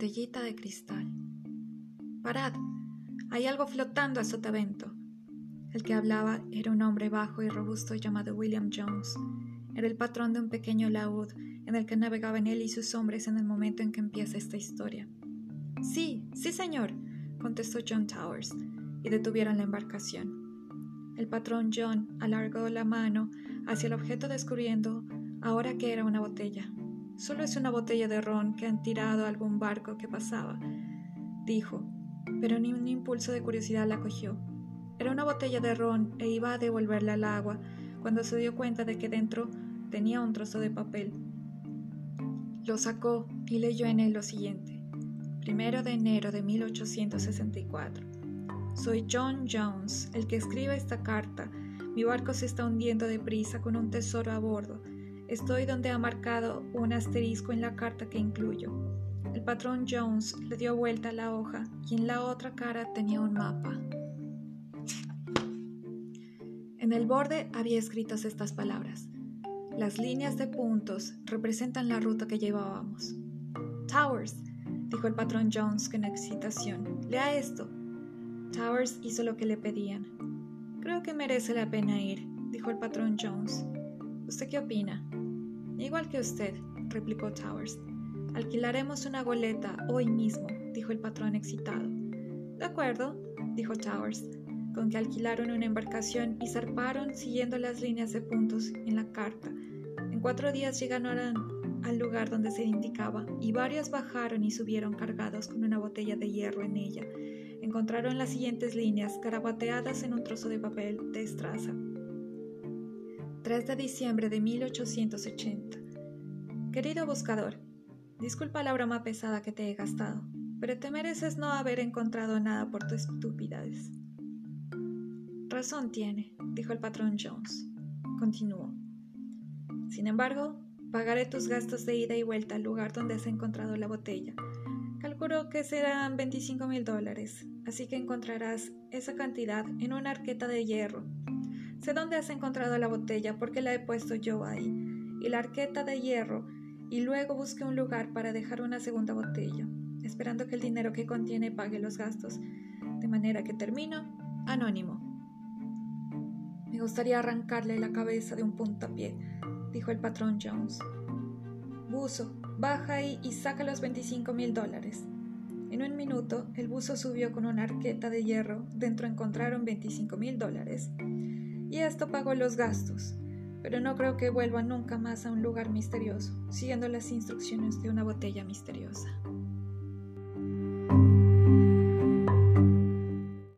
botellita de cristal. Parad, hay algo flotando a sotavento. El que hablaba era un hombre bajo y robusto llamado William Jones. Era el patrón de un pequeño laúd en el que navegaban él y sus hombres en el momento en que empieza esta historia. Sí, sí, señor, contestó John Towers, y detuvieron la embarcación. El patrón John alargó la mano hacia el objeto descubriendo ahora que era una botella. Solo es una botella de ron que han tirado a algún barco que pasaba, dijo, pero ni un impulso de curiosidad la cogió. Era una botella de ron e iba a devolverla al agua cuando se dio cuenta de que dentro tenía un trozo de papel. Lo sacó y leyó en él lo siguiente. Primero de enero de 1864. Soy John Jones, el que escribe esta carta. Mi barco se está hundiendo deprisa con un tesoro a bordo. Estoy donde ha marcado un asterisco en la carta que incluyo. El patrón Jones le dio vuelta a la hoja y en la otra cara tenía un mapa. En el borde había escritas estas palabras. Las líneas de puntos representan la ruta que llevábamos. Towers, dijo el patrón Jones con excitación, lea esto. Towers hizo lo que le pedían. Creo que merece la pena ir, dijo el patrón Jones. ¿Usted qué opina? Igual que usted, replicó Towers. Alquilaremos una goleta hoy mismo, dijo el patrón excitado. De acuerdo, dijo Towers, con que alquilaron una embarcación y zarparon siguiendo las líneas de puntos en la carta. En cuatro días llegaron al lugar donde se indicaba y varios bajaron y subieron cargados con una botella de hierro en ella. Encontraron las siguientes líneas garabateadas en un trozo de papel de estraza. 3 de diciembre de 1880. Querido buscador, disculpa la broma pesada que te he gastado, pero te mereces no haber encontrado nada por tus estupidez. Razón tiene, dijo el patrón Jones. Continuó. Sin embargo, pagaré tus gastos de ida y vuelta al lugar donde has encontrado la botella. Calculo que serán 25 mil dólares, así que encontrarás esa cantidad en una arqueta de hierro Dónde has encontrado la botella porque la he puesto yo ahí, y la arqueta de hierro, y luego busqué un lugar para dejar una segunda botella, esperando que el dinero que contiene pague los gastos, de manera que termino anónimo. Me gustaría arrancarle la cabeza de un puntapié, dijo el patrón Jones. Buzo, baja ahí y saca los 25 mil dólares. En un minuto, el buzo subió con una arqueta de hierro. Dentro encontraron 25 mil dólares y esto pagó los gastos, pero no creo que vuelva nunca más a un lugar misterioso, siguiendo las instrucciones de una botella misteriosa.